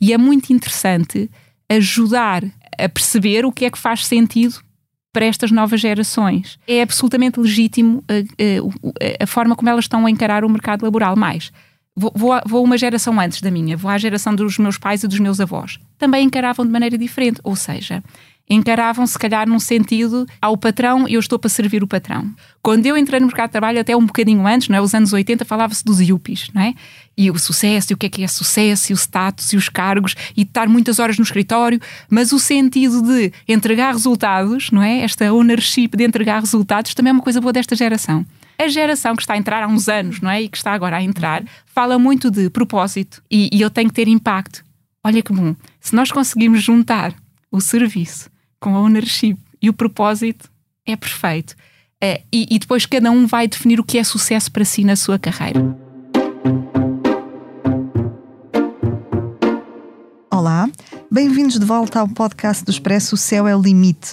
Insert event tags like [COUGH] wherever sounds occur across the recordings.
E é muito interessante ajudar a perceber o que é que faz sentido para estas novas gerações. É absolutamente legítimo a, a, a forma como elas estão a encarar o mercado laboral. Mais, vou, vou, uma geração antes da minha, vou à geração dos meus pais e dos meus avós. Também encaravam de maneira diferente. Ou seja, encaravam se calhar num sentido ao patrão, eu estou para servir o patrão. Quando eu entrei no mercado de trabalho, até um bocadinho antes, não é? os anos 80, falava-se dos yuppies, não é? E o sucesso, e o que é que é sucesso, e o status, e os cargos, e estar muitas horas no escritório, mas o sentido de entregar resultados, não é? Esta ownership de entregar resultados também é uma coisa boa desta geração. A geração que está a entrar há uns anos, não é? E que está agora a entrar, fala muito de propósito e, e eu tenho que ter impacto. Olha que bom, se nós conseguirmos juntar o serviço com a ownership e o propósito, é perfeito. É, e, e depois cada um vai definir o que é sucesso para si na sua carreira. Olá, bem-vindos de volta ao podcast do Expresso O Céu é o Limite,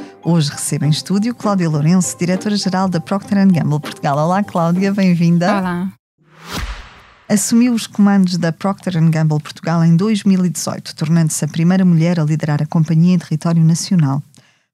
Hoje recebo em estúdio Cláudia Lourenço, diretora-geral da Procter Gamble Portugal. Olá, Cláudia, bem-vinda. Olá. Assumiu os comandos da Procter Gamble Portugal em 2018, tornando-se a primeira mulher a liderar a companhia em território nacional.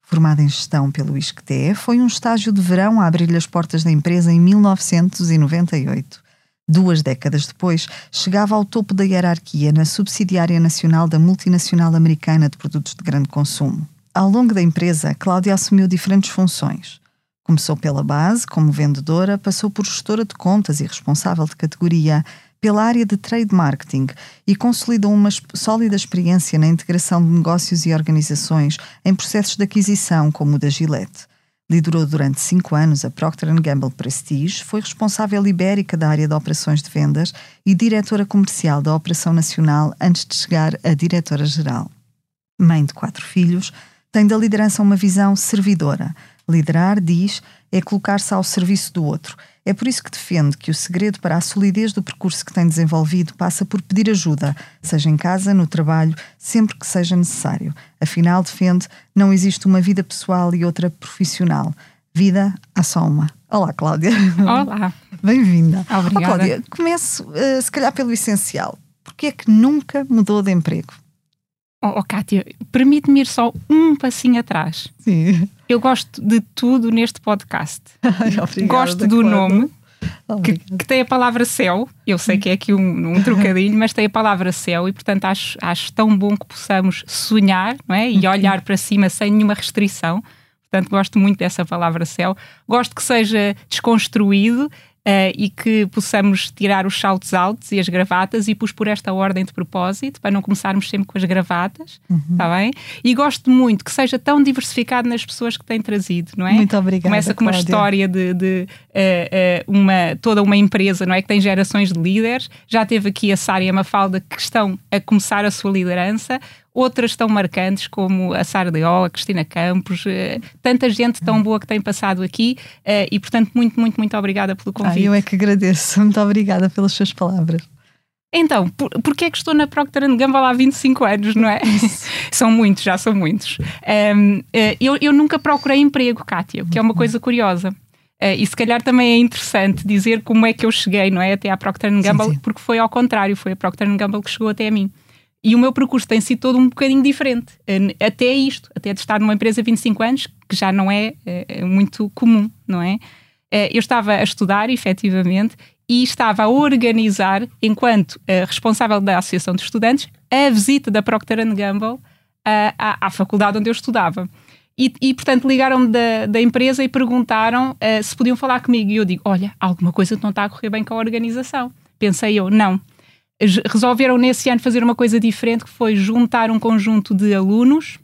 Formada em gestão pelo ISCTE, foi um estágio de verão a abrir-lhe as portas da empresa em 1998. Duas décadas depois, chegava ao topo da hierarquia na subsidiária nacional da multinacional americana de produtos de grande consumo. Ao longo da empresa, Cláudia assumiu diferentes funções. Começou pela base, como vendedora, passou por gestora de contas e responsável de categoria, pela área de trade marketing e consolidou uma sólida experiência na integração de negócios e organizações em processos de aquisição, como o da Gillette. Liderou durante cinco anos a Procter Gamble Prestige, foi responsável ibérica da área de operações de vendas e diretora comercial da Operação Nacional antes de chegar a diretora-geral. Mãe de quatro filhos, tem da liderança uma visão servidora. Liderar, diz, é colocar-se ao serviço do outro é por isso que defende que o segredo para a solidez do percurso que tem desenvolvido passa por pedir ajuda, seja em casa, no trabalho, sempre que seja necessário. Afinal, defende, não existe uma vida pessoal e outra profissional. Vida há só uma. Olá, Cláudia. Olá. Bem-vinda. Obrigada. Oh, Cláudia, começo, uh, se calhar, pelo essencial. Porquê é que nunca mudou de emprego? Oh, oh Kátia, permite-me ir só um passinho atrás. Sim. Eu gosto de tudo neste podcast. [LAUGHS] Ai, gosto do nome, que, que, tem a palavra céu. Eu sei que é aqui um, um trocadilho, mas tem a palavra céu e, portanto, acho, acho tão bom que possamos sonhar não é? e olhar para cima sem nenhuma restrição. Portanto, gosto muito dessa palavra céu. Gosto que seja desconstruído uh, e que possamos tirar os saltos altos e as gravatas e pus por esta ordem de propósito, para não começarmos sempre com as gravatas, está uhum. bem? E gosto muito que seja tão diversificado nas pessoas que tem trazido, não é? Muito obrigada. Começa com uma Cláudia. história de, de uh, uh, uma, toda uma empresa, não é? Que tem gerações de líderes. Já teve aqui a Sária Mafalda que estão a começar a sua liderança outras tão marcantes como a Sara Leó, a Cristina Campos, uh, tanta gente tão boa que tem passado aqui uh, e, portanto, muito, muito, muito obrigada pelo convite. Ah, eu é que agradeço. [LAUGHS] Muito obrigada pelas suas palavras. Então, por, porquê é que estou na Procter Gamble há 25 anos, não é? [LAUGHS] são muitos, já são muitos. Um, uh, eu, eu nunca procurei emprego, Kátia, que é uma coisa curiosa. Uh, e se calhar também é interessante dizer como é que eu cheguei, não é? Até à Procter Gamble, sim, sim. porque foi ao contrário, foi a Procter Gamble que chegou até a mim. E o meu percurso tem sido todo um bocadinho diferente. Eh, até isto, até de estar numa empresa há 25 anos, que já não é, é muito comum, não é? Eh, eu estava a estudar, efetivamente, e estava a organizar, enquanto responsável da Associação de Estudantes, a visita da Procter Gamble uh, à, à, faculdade onde eu estudava. E, e portanto, ligaram-me da, da, empresa e perguntaram uh, se podiam falar comigo. E eu digo: Olha, alguma coisa não está a correr bem com a organização. Pensei eu: Não resolveram nesse ano fazer uma coisa diferente, que foi juntar um conjunto de alunos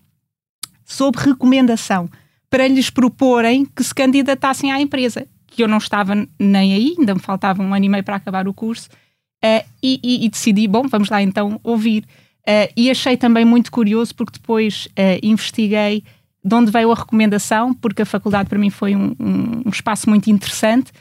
sob recomendação para lhes proporem que se candidatassem à empresa, que eu não estava nem aí, ainda me faltava um ano e meio para acabar o curso, uh, e, e, e, decidi, bom, vamos lá então ouvir. Uh, e achei também muito curioso, porque depois uh, investiguei de onde veio a recomendação, porque a faculdade para mim foi um, um, um espaço muito interessante,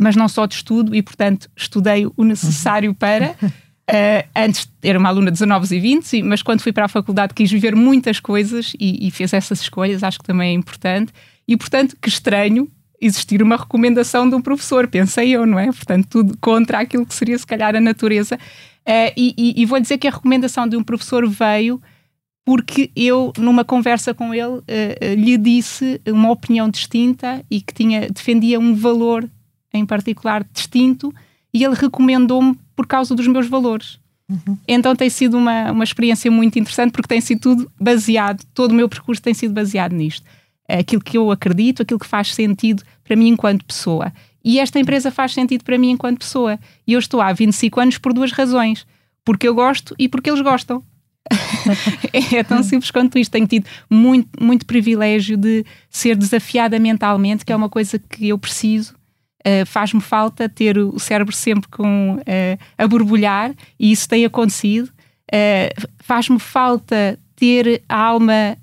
mas não só de estudo, e portanto estudei o necessário para. [LAUGHS] Uh, antes era uma aluna de 19 e 20, mas quando fui para a faculdade quis viver muitas coisas e, e fez essas escolhas, acho que também é importante. E portanto, que estranho existir uma recomendação de um professor, pensei eu, não é? Portanto, tudo contra aquilo que seria se calhar a natureza. Uh, e, e, e vou dizer que a recomendação de um professor veio porque eu, numa conversa com ele, uh, lhe disse uma opinião distinta e que tinha, defendia um valor em particular distinto e ele recomendou-me por causa dos meus valores. Uhum. Então tem sido uma, uma experiência muito interessante porque tem sido tudo baseado, todo o meu percurso tem sido baseado nisto. Aquilo que eu acredito, aquilo que faz sentido para mim enquanto pessoa. E esta empresa faz sentido para mim enquanto pessoa. E eu estou há 25 anos por duas razões. Porque eu gosto e porque eles gostam. [LAUGHS] é tão simples quanto isto. Tenho tido muito, muito privilégio de ser desafiada mentalmente, que é uma coisa que eu preciso. Uh, Faz-me falta ter o cérebro sempre com, uh, a borbulhar, e isso tem acontecido. Uh, Faz-me falta ter a alma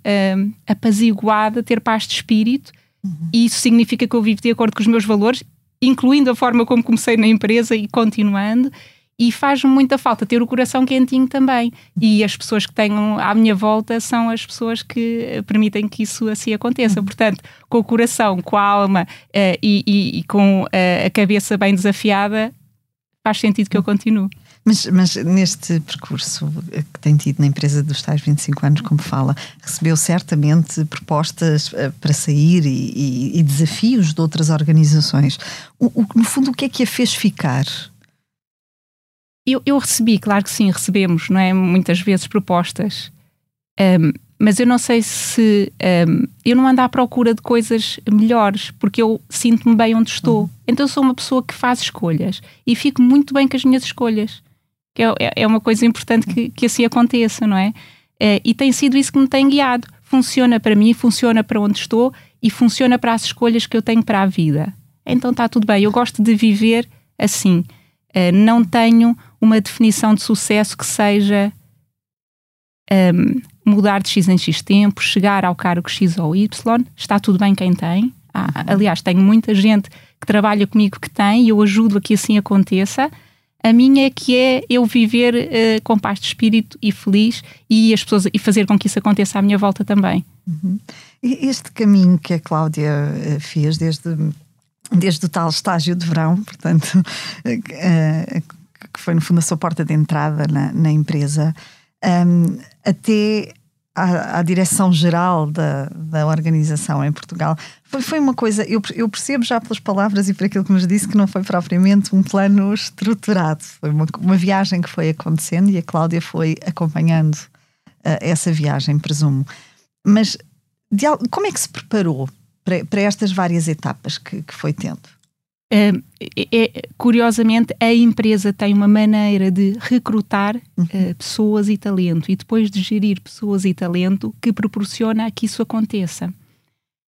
apaziguada, ter paz de espírito, uhum. e isso significa que eu vivo de acordo com os meus valores, incluindo a forma como comecei na empresa e continuando e faz-me muita falta ter o coração quentinho também. E as pessoas que tenho à minha volta são as pessoas que permitem que isso assim aconteça. Uhum. Portanto, com o coração, com a alma uh, e, e, e, com uh, a cabeça bem desafiada, faz sentido que eu continue. Mas, mas, neste percurso que tem tido na empresa dos tais 25 anos, como fala, recebeu certamente propostas para sair e, e, e, desafios de outras organizações. O, o, no fundo, o que é que a fez ficar? Eu, eu recebi, claro que sim, recebemos, não é? Muitas vezes propostas. Um, mas eu não sei se. Um, eu não ando à procura de coisas melhores, porque eu sinto-me bem onde estou. Uhum. Então sou uma pessoa que faz escolhas e fico muito bem com as minhas escolhas. Que é, é, é uma coisa importante que, que assim aconteça, não é? é? E tem sido isso que me tem guiado. Funciona para mim, funciona para onde estou e funciona para as escolhas que eu tenho para a vida. Então está tudo bem. Eu gosto de viver assim. Uh, não tenho uma definição de sucesso que seja um, mudar de X em X tempo, chegar ao cargo X ou Y, está tudo bem quem tem. Ah, uhum. aliás, tenho muita gente que trabalha comigo que tem e eu ajudo a que assim aconteça. A minha é que é eu viver uh, com paz de espírito e feliz e as pessoas e fazer com que isso aconteça à minha volta também. Uhum. Este caminho que a Cláudia eh, fez desde desde o tal estágio de verão, portanto, uh, [LAUGHS] que foi no fundo a sua porta de entrada na, na empresa, um, até à, à direção-geral da, da organização em Portugal. Foi, foi uma coisa, eu, eu percebo já pelas palavras e por aquilo que nos disse que não foi propriamente um plano estruturado. Foi uma, uma viagem que foi acontecendo e a Cláudia foi acompanhando uh, essa viagem, presumo. Mas de, como é que se preparou para, para estas várias etapas que, que foi tendo? É, é, curiosamente, a empresa tem uma maneira de recrutar uhum. uh, pessoas e talento e depois de gerir pessoas e talento que proporciona que isso aconteça.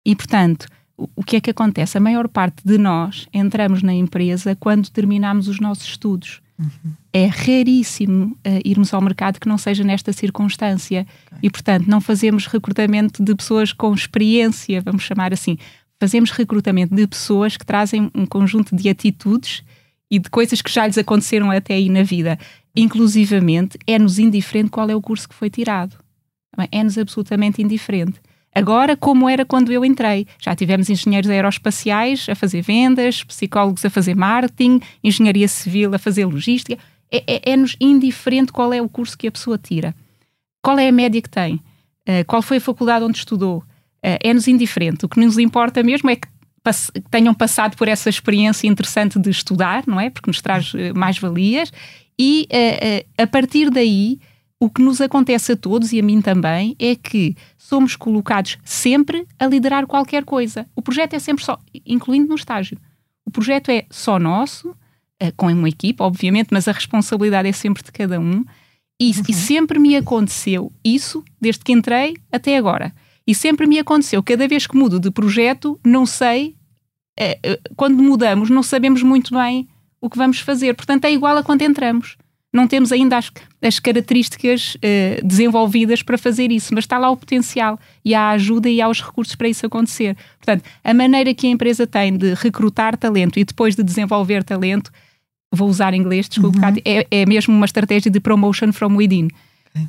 E, portanto, o, o que é que acontece? A maior parte de nós entramos na empresa quando terminamos os nossos estudos. Uhum. É raríssimo uh, irmos ao mercado que não seja nesta circunstância. Okay. E, portanto, não fazemos recrutamento de pessoas com experiência, vamos chamar assim fazemos recrutamento de pessoas que trazem um conjunto de atitudes e de coisas que já lhes aconteceram até aí na vida. Inclusivamente, é-nos indiferente qual é o curso que foi tirado. É-nos absolutamente indiferente. Agora, como era quando eu entrei, já tivemos engenheiros aeroespaciais a fazer vendas, psicólogos a fazer marketing, engenharia civil a fazer logística. É, é-nos é indiferente qual é o curso que a pessoa tira. Qual é a média que tem? Uh, qual foi a faculdade onde estudou? Uh, é-nos indiferente. O que nos importa mesmo é que tenham passado por essa experiência interessante de estudar, não é? Porque nos traz uh, mais valias. E uh, a partir daí, o que nos acontece a todos e a mim também é que somos colocados sempre a liderar qualquer coisa. O projeto é sempre só, incluindo no estágio. O projeto é só nosso, com uma equipa, obviamente, mas a responsabilidade é sempre de cada um. E, uhum. e sempre me aconteceu isso, desde que entrei até agora. E sempre me aconteceu, cada vez que mudo de projeto, não sei, é, quando mudamos, não sabemos muito bem o que vamos fazer. Portanto, é igual a quando entramos. não temos ainda as, as características uh, desenvolvidas para fazer isso, mas está lá o potencial e há a ajuda e há os recursos para isso acontecer. Portanto, a maneira que a empresa tem de recrutar talento e depois de desenvolver talento, vou usar inglês, desculpe, uhum. é, é mesmo uma estratégia de promotion from within.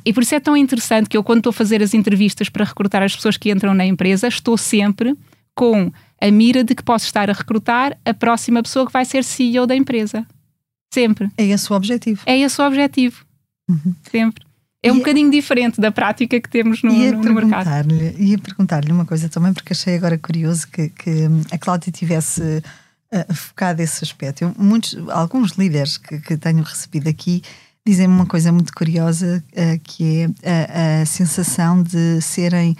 E por isso é tão interessante que eu, quando estou a fazer as entrevistas para recrutar as pessoas que entram na empresa, estou sempre com a mira de que posso estar a recrutar a próxima pessoa que vai ser CEO da empresa. Sempre. É esse o objetivo. É esse o objetivo. Uhum. Sempre. É um bocadinho diferente da prática que temos no, ia no, no mercado. Ia perguntar-lhe uma coisa também, porque achei agora curioso que, que a Cláudia tivesse uh, focado esse aspecto. Eu, muitos, alguns líderes que, que tenho recebido aqui dizem-me uma coisa muito curiosa, uh, que é a, a, sensação de serem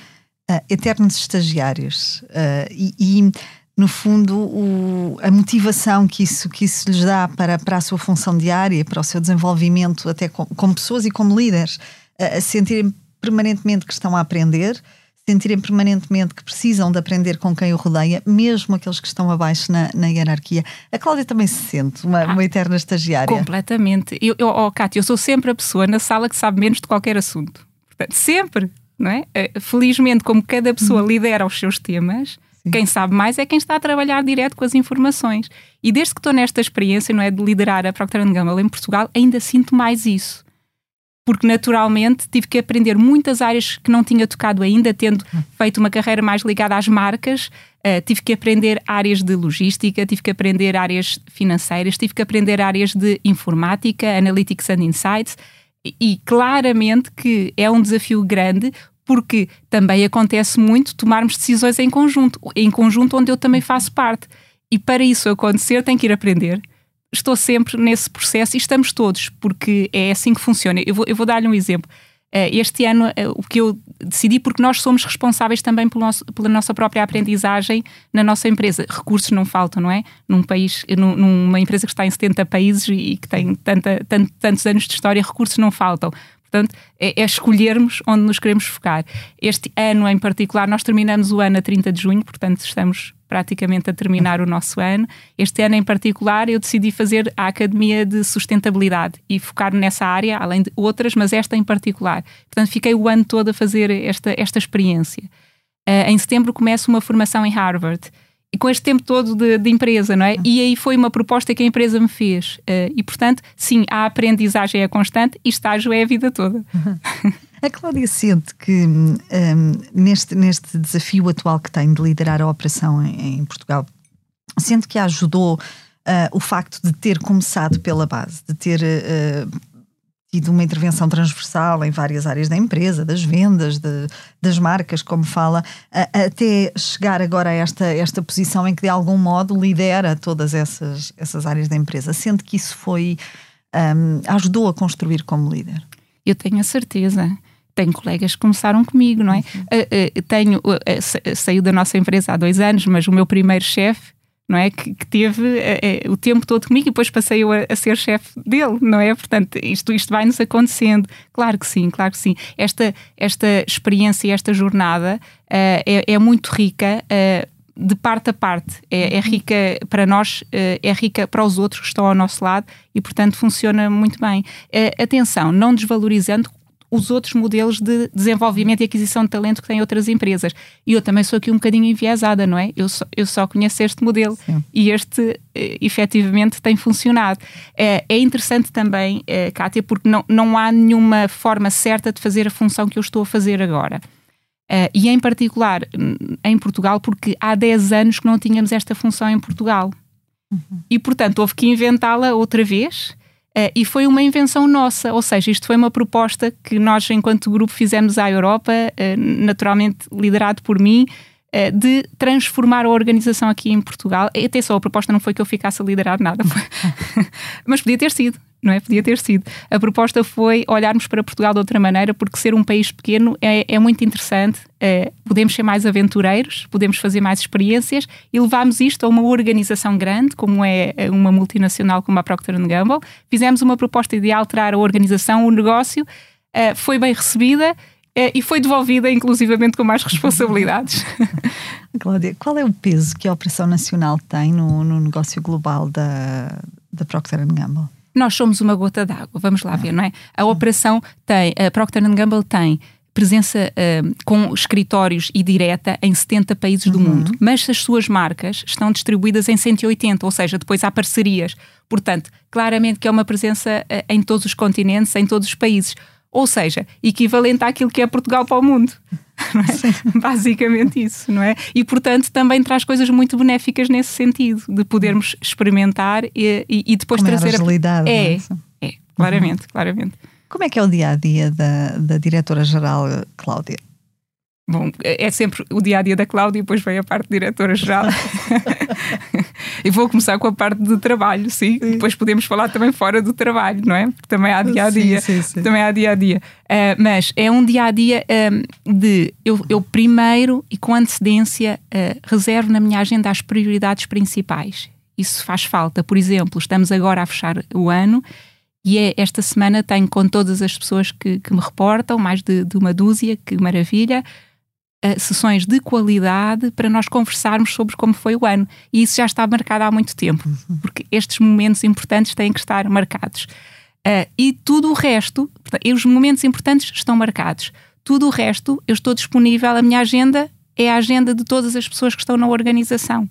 uh, eternos estagiários. e, e no fundo, o, a motivação que isso, que isso lhes dá para, para a sua função diária, para o seu desenvolvimento, até com, como pessoas e como líderes, a sentirem permanentemente que estão a aprender, sentirem permanentemente que precisam de aprender com quem o rodeia, mesmo aqueles que estão abaixo na, na hierarquia. A Cláudia também se sente uma, ah, uma eterna estagiária. Completamente. Eu, eu, oh, Cátia, eu sou sempre a pessoa na sala que sabe menos de qualquer assunto. Portanto, sempre. Não é? Eh, felizmente, como cada pessoa uhum. lidera os seus temas, Sim. Quem sabe mais é quem está a trabalhar direto com as informações. E desde que estou nesta experiência, não é, de liderar a Procter Gamble em Portugal, ainda sinto mais isso. Porque naturalmente tive que aprender muitas áreas que não tinha tocado ainda, tendo feito uma carreira mais ligada às marcas, uh, tive que aprender áreas de logística, tive que aprender áreas financeiras, tive que aprender áreas de informática, analytics and insights, e, e claramente que é um desafio grande porque também acontece muito tomarmos decisões em conjunto, em conjunto onde eu também faço parte. E para isso acontecer, tenho que ir aprender. Estou sempre nesse processo e estamos todos, porque é assim que funciona. Eu vou, eu vou dar-lhe um exemplo. Eh, este ano, eh, o que eu decidi, porque nós somos responsáveis também nosso, pela nossa própria aprendizagem na nossa empresa. Recursos não faltam, não é? Num país, numa empresa que está em 70 países e que tem tanta, tantos anos de história, recursos não faltam. Portanto, é, é, escolhermos onde nos queremos focar. Este ano em particular, nós terminamos o ano a 30 de junho, portanto, estamos praticamente a terminar o nosso ano. Este ano em particular, eu decidi fazer a Academia de Sustentabilidade e focar nessa área, além de outras, mas esta em particular. Portanto, fiquei o ano todo a fazer esta, esta experiência. Uh, em setembro começo uma formação em Harvard e com este tempo todo de, de, empresa, não é? E aí foi uma proposta que a empresa me fez. Uh, e, portanto, sim, a aprendizagem é constante e estágio é a vida toda. [LAUGHS] A Cláudia sente que um, neste, neste desafio atual que tem de liderar a operação em, em Portugal, sente que ajudou uh, o facto de ter começado pela base, de ter uh, tido uma intervenção transversal em várias áreas da empresa, das vendas, de, das marcas, como fala, a, até chegar agora a esta, esta posição em que de algum modo lidera todas essas, essas áreas da empresa. Sente que isso foi um, ajudou a construir como líder? Eu tenho a certeza tenho colegas que começaram comigo, não é? Uhum. Uh, uh, tenho, uh, saiu da nossa empresa há dois anos, mas o meu primeiro chefe não é? Que, que teve é, o tempo todo comigo e depois passei a, a ser chefe dele, não é? Portanto, isto, isto vai-nos acontecendo. Claro que sim, claro que sim. Esta, esta experiência esta jornada uh, é, é, muito rica. Uh, de parte a parte, é, é rica para nós, é rica para os outros que estão ao nosso lado e, portanto, funciona muito bem. atenção, não desvalorizando os outros modelos de desenvolvimento e aquisição de talento que têm outras empresas. E eu também sou aqui um bocadinho enviesada, não é? Eu só, eu só conheço este modelo Sim. e este eh, efetivamente tem funcionado. É, é interessante também, eh, Kátia, porque não, não há nenhuma forma certa de fazer a função que eu estou a fazer agora. Uh, e em particular em Portugal, porque há 10 anos que não tínhamos esta função em Portugal. Uhum. E, portanto, houve que inventá-la outra vez Uh, e foi uma invenção nossa, ou seja, isto foi uma proposta que nós, enquanto grupo, fizemos à Europa, uh, naturalmente liderado por mim, de transformar a organização aqui em Portugal. E atenção, a proposta não foi que eu ficasse a liderar nada, [LAUGHS] mas podia ter sido não é? Podia ter sido. A proposta foi olharmos para Portugal de outra maneira, porque ser um país pequeno é, é muito interessante. É, podemos ser mais aventureiros, podemos fazer mais experiências e levámos isto a uma organização grande, como é uma multinacional como a Procter Gamble. Fizemos uma proposta de alterar a organização, o negócio, é, foi bem recebida e foi devolvida, inclusivamente, com mais [LAUGHS] responsabilidades. Cláudia, qual é o peso que a Operação Nacional tem no, no negócio global da, da Procter Gamble? nós somos uma gota d'água, vamos lá ver, não é? A operação tem, a Procter Gamble tem presença uh, com escritórios e direta em 70 países do uhum. mundo, mas as suas marcas estão distribuídas em 180, ou seja, depois há parcerias. Portanto, claramente que é uma presença uh, em todos os continentes, em todos os países. Ou seja, equivalente àquilo que é Portugal para o mundo. [LAUGHS] É? Basicamente isso, não é? E portanto também traz coisas muito benéficas nesse sentido, de podermos experimentar e, e, e depois Com trazer. Agilidade, é, é, é, claramente, uhum. claramente. Como é que é o dia a dia da, da diretora-geral Cláudia? Bom, é sempre o dia a dia da Cláudia e depois vem a parte diretora-geral. [LAUGHS] e vou começar com a parte do trabalho, sim. sim. Depois podemos falar também fora do trabalho, não é? Porque também há dia a dia. Sim, sim, também há dia a dia. Uh, mas é um dia a dia um, de eu, eu, primeiro e com antecedência uh, reservo na minha agenda as prioridades principais. Isso faz falta. Por exemplo, estamos agora a fechar o ano e é, esta semana tenho com todas as pessoas que, que me reportam, mais de, de, uma dúzia, que maravilha, uh, sessões de qualidade para nós conversarmos sobre como foi o ano. E isso já está marcado há muito tempo, uhum. porque estes momentos importantes têm que estar marcados. Uh, e tudo o resto, e os momentos importantes estão marcados. Tudo o resto, eu estou disponível, a minha agenda é a agenda de todas as pessoas que estão na organização.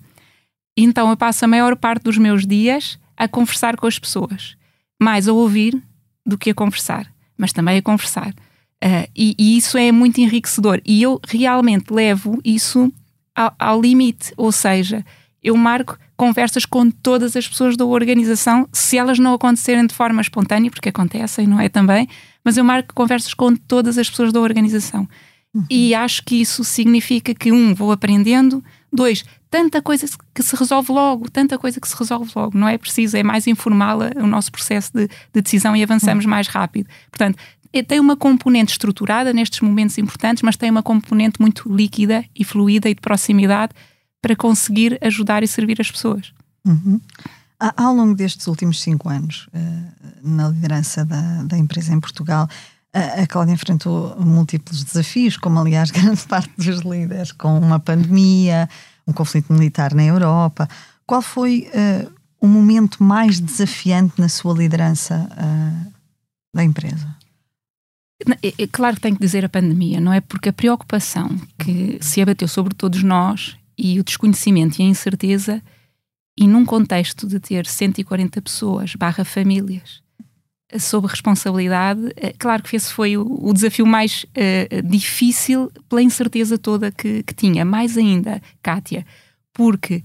Então eu passo a maior parte dos meus dias a conversar com as pessoas mais a ouvir do que a conversar, mas também a conversar. Uh, e, e, isso é muito enriquecedor. E eu realmente levo isso ao, ao, limite, ou seja, eu marco conversas com todas as pessoas da organização, se elas não acontecerem de forma espontânea, porque acontecem, não é também, mas eu marco conversas com todas as pessoas da organização. Uhum. E acho que isso significa que, um, vou aprendendo, dois, tanta coisa que se resolve logo, tanta coisa que se resolve logo. Não é preciso, é mais informal o nosso processo de, de decisão e avançamos hum. mais rápido. Portanto, tem uma componente estruturada nestes momentos importantes, mas tem uma componente muito líquida e fluida e de proximidade para conseguir ajudar e servir as pessoas. Uhum. Ao longo destes últimos cinco anos, eh, na liderança da, da empresa em Portugal, a Cláudia enfrentou múltiplos desafios, como aliás [LAUGHS] grande parte dos líderes, com uma pandemia, um conflito militar na Europa. Qual foi uh, o momento mais desafiante na sua liderança uh, da empresa? É, é, claro que tenho que dizer a pandemia, não é? Porque a preocupação que se abateu sobre todos nós e o desconhecimento e a incerteza, e num contexto de ter 140 pessoas, barra famílias, sob responsabilidade, eh, claro que esse foi o, o desafio mais uh, difícil pela incerteza toda que, que, tinha. Mais ainda, Kátia, porque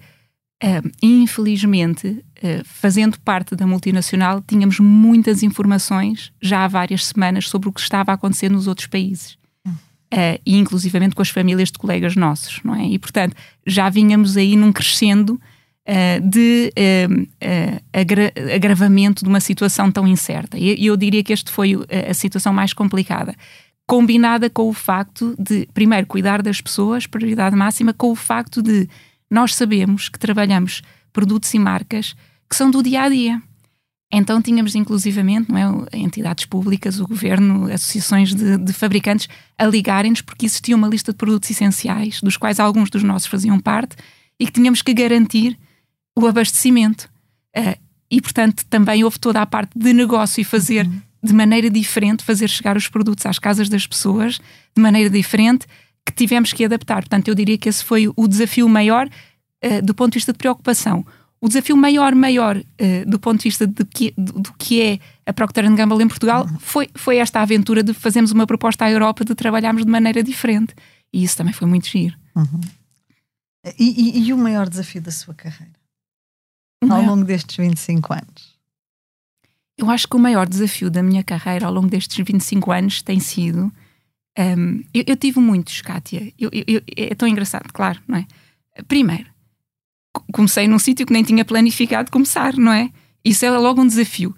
uh, infelizmente, uh, fazendo parte da multinacional, tínhamos muitas informações já há várias semanas sobre o que estava a acontecer nos outros países. Uh, e inclusivamente com as famílias de colegas nossos, não é? E portanto já vínhamos aí num crescendo de agra agravamento de uma situação tão incerta. E eu diria que este foi a situação mais complicada. Combinada com o facto de, primeiro, cuidar das pessoas, prioridade máxima, com o facto de nós sabemos que trabalhamos produtos e marcas que são do dia a dia. Então tínhamos inclusivamente não é, entidades públicas, o governo, associações de, de fabricantes a ligarem-nos porque existia uma lista de produtos essenciais, dos quais alguns dos nossos faziam parte, e que tínhamos que garantir o abastecimento. Uh, e, portanto, também houve toda a parte de negócio e fazer uhum. de maneira diferente, fazer chegar os produtos às casas das pessoas de maneira diferente, que tivemos que adaptar. Portanto, eu diria que esse foi o desafio maior uh, do ponto de vista de preocupação. O desafio maior, maior, uh, do ponto de vista de que, do, do, que é a Procter Gamble em Portugal, uhum. foi, foi esta aventura de fazermos uma proposta à Europa de trabalharmos de maneira diferente. E isso também foi muito giro. Uhum. E, e, e o maior desafio da sua carreira? ao longo destes 25 anos? Eu acho que o maior desafio da minha carreira ao longo destes 25 anos tem sido. Um, eu, eu, tive muitos, Kátia. Eu, eu, é tão engraçado, claro, não é? Primeiro, comecei num sítio que nem tinha planificado começar, não é? Isso é logo um desafio.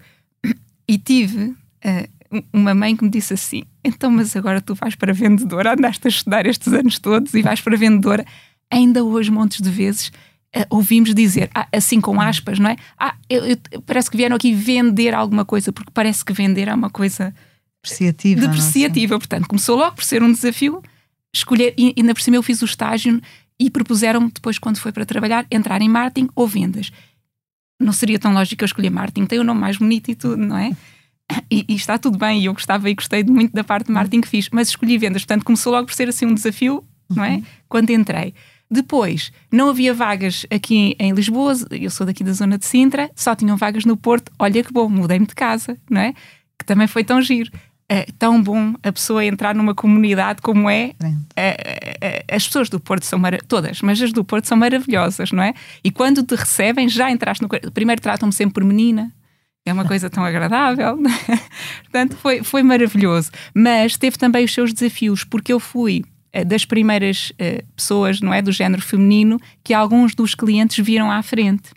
E tive uh, uma mãe que me disse assim: então, mas agora tu vais para vendedora, andaste a estudar estes anos todos e vais para vendedora, ainda hoje, montes de vezes uh, ouvimos dizer, ah, assim com aspas, não é? Ah, parece que vieram aqui vender alguma coisa, porque parece que vender é uma coisa depreciativa. Depreciativa, portanto, começou logo por ser um desafio escolher, e ainda por cima eu fiz o estágio e propuseram-me depois, quando foi para trabalhar, entrar em marketing ou vendas. não seria tão lógico eu escolher marketing, tem o nome mais bonito e tudo, não é? E, e, está tudo bem, e eu gostava e gostei muito da parte de marketing que fiz, mas escolhi vendas, portanto começou logo por ser assim um desafio, não é? Uhum. Quando entrei. Depois, não havia vagas aqui em Lisboa, eu sou daqui da zona de Sintra, só tinham vagas no Porto. Olha que bom, mudei-me de casa, não é? Que também foi tão giro. É tão bom a pessoa entrar numa comunidade como é. é, é as pessoas do Porto são todas, mas as do Porto são maravilhosas, não é? E quando te recebem, já entraste no. Primeiro tratam-me sempre por menina, é uma coisa tão agradável. Portanto, foi, foi maravilhoso. Mas teve também os seus desafios, porque eu fui eh, das primeiras uh, pessoas, não é, do género feminino, que alguns dos clientes viram à frente.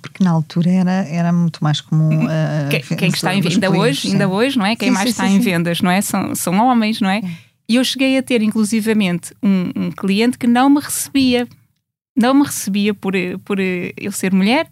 Porque na altura era, era muito mais comum. Uh, quem, quem está em ainda hoje, ainda hoje, não é? Quem sim, mais sim, está sim, em vendas, não é? São, são homens, não é? E eu cheguei a ter, inclusivamente, um, um, cliente que não me recebia, não me recebia por, por eu ser mulher,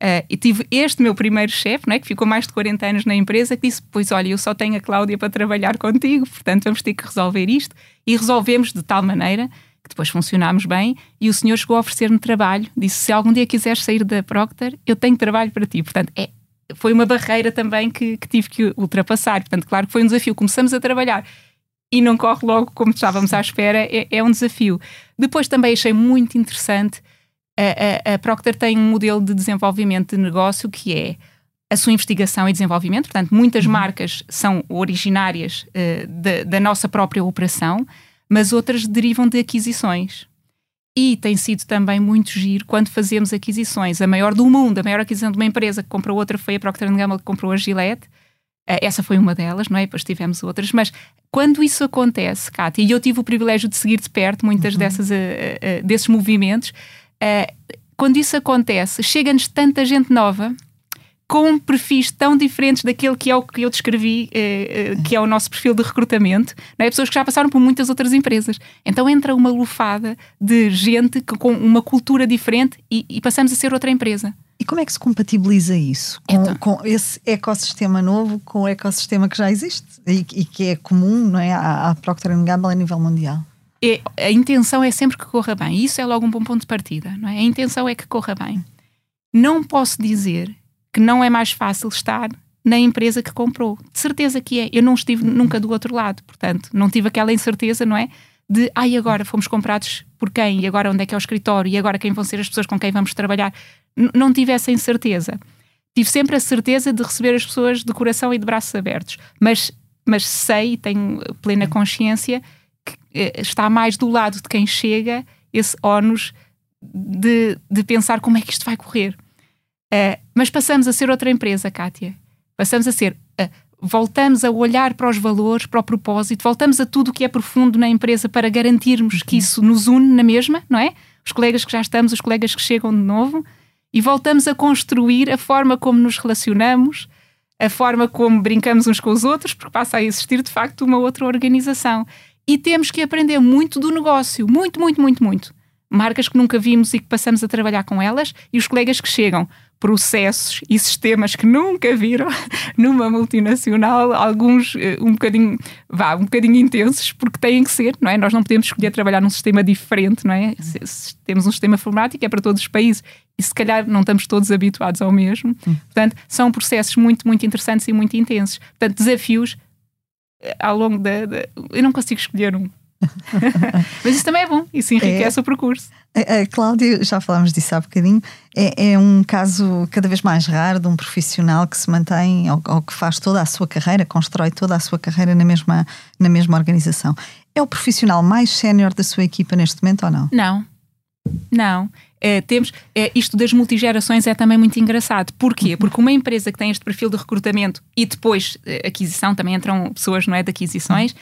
Uh, e tive este meu primeiro chefe, é, que ficou mais de 40 anos na empresa, que disse: Pois olha, eu só tenho a Cláudia para trabalhar contigo, portanto vamos ter que resolver isto. E resolvemos de tal maneira que depois funcionámos bem. E o senhor chegou a oferecer-me trabalho, disse: Se algum dia quiseres sair da Procter, eu tenho trabalho para ti. Portanto, é, foi uma barreira também que, que tive que ultrapassar. Portanto, claro que foi um desafio. Começamos a trabalhar e não corre logo como estávamos à espera, é, é um desafio. Depois também achei muito interessante a, a, a Procter tem um modelo de desenvolvimento de negócio que é a sua investigação e desenvolvimento, portanto, muitas uhum. marcas são originárias uh, da, da nossa própria operação, mas outras derivam de aquisições. E tem sido também muito giro quando fazemos aquisições. A maior do mundo, a maior aquisição de uma empresa que comprou outra foi a Procter Gamble que comprou a Gillette. Uh, essa foi uma delas, não é? Depois tivemos outras. Mas quando isso acontece, Kátia, e eu tive o privilégio de seguir de perto muitas uhum. dessas, uh, desses movimentos, Uh, quando isso acontece, chega-nos tanta gente nova com perfis tão diferentes daquele que é o que eu descrevi, eh, eh, que é o nosso perfil de recrutamento, não é? pessoas que já passaram por muitas outras empresas. Então entra uma lufada de gente com uma cultura diferente e, e passamos a ser outra empresa. E como é que se compatibiliza isso com, então. com esse ecossistema novo com o ecossistema que já existe e, e que é comum não é, à, à Procter Gamble a nível mundial? é, a intenção é sempre que corra bem. Isso é logo um bom ponto de partida, não é? A intenção é que corra bem. Não posso dizer que não é mais fácil estar na empresa que comprou. De certeza que é. Eu não estive nunca do outro lado, portanto, não tive aquela incerteza, não é? De, ai, ah, agora fomos comprados por quem? E agora onde é que é o escritório? E agora quem vão ser as pessoas com quem vamos trabalhar? N não tive essa incerteza. Tive sempre a certeza de receber as pessoas de coração e de braços abertos. Mas, mas sei, tenho plena consciência eh, está mais do lado de quem chega esse ónus de, de pensar como é que isto vai correr. Uh, mas passamos a ser outra empresa, Kátia. Passamos a ser. Uh, voltamos a olhar para os valores, para o propósito, voltamos a tudo o que é profundo na empresa para garantirmos que isso nos une na mesma, não é? Os colegas que já estamos, os colegas que chegam de novo, e voltamos a construir a forma como nos relacionamos, a forma como brincamos uns com os outros, porque passa a existir de facto uma outra organização e temos que aprender muito do negócio, muito, muito, muito, muito. Marcas que nunca vimos e que passamos a trabalhar com elas e os colegas que chegam, processos e sistemas que nunca viram [LAUGHS] numa multinacional, alguns uh, um bocadinho, vá, um bocadinho intensos, porque têm que ser, não é? Nós não podemos escolher trabalhar num sistema diferente, não é? Se, se temos um sistema informático é para todos os países e se calhar não estamos todos habituados ao mesmo. Hum. Portanto, são processos muito, muito interessantes e muito intensos. Portanto, desafios ao longo da. eu não consigo escolher um. [LAUGHS] [LAUGHS] Mas isso também é bom, isso enriquece é, o percurso. A, a Cláudia, já falámos disso há bocadinho, é, é, um caso cada vez mais raro de um profissional que se mantém ou, ou, que faz toda a sua carreira, constrói toda a sua carreira na mesma, na mesma organização. É o profissional mais sénior da sua equipa neste momento ou não? Não, não. É, temos é, isto das multigerações é também muito engraçado. Porquê? Uhum. Porque uma empresa que tem este perfil de recrutamento e depois é, aquisição, também entram pessoas não é, de aquisições,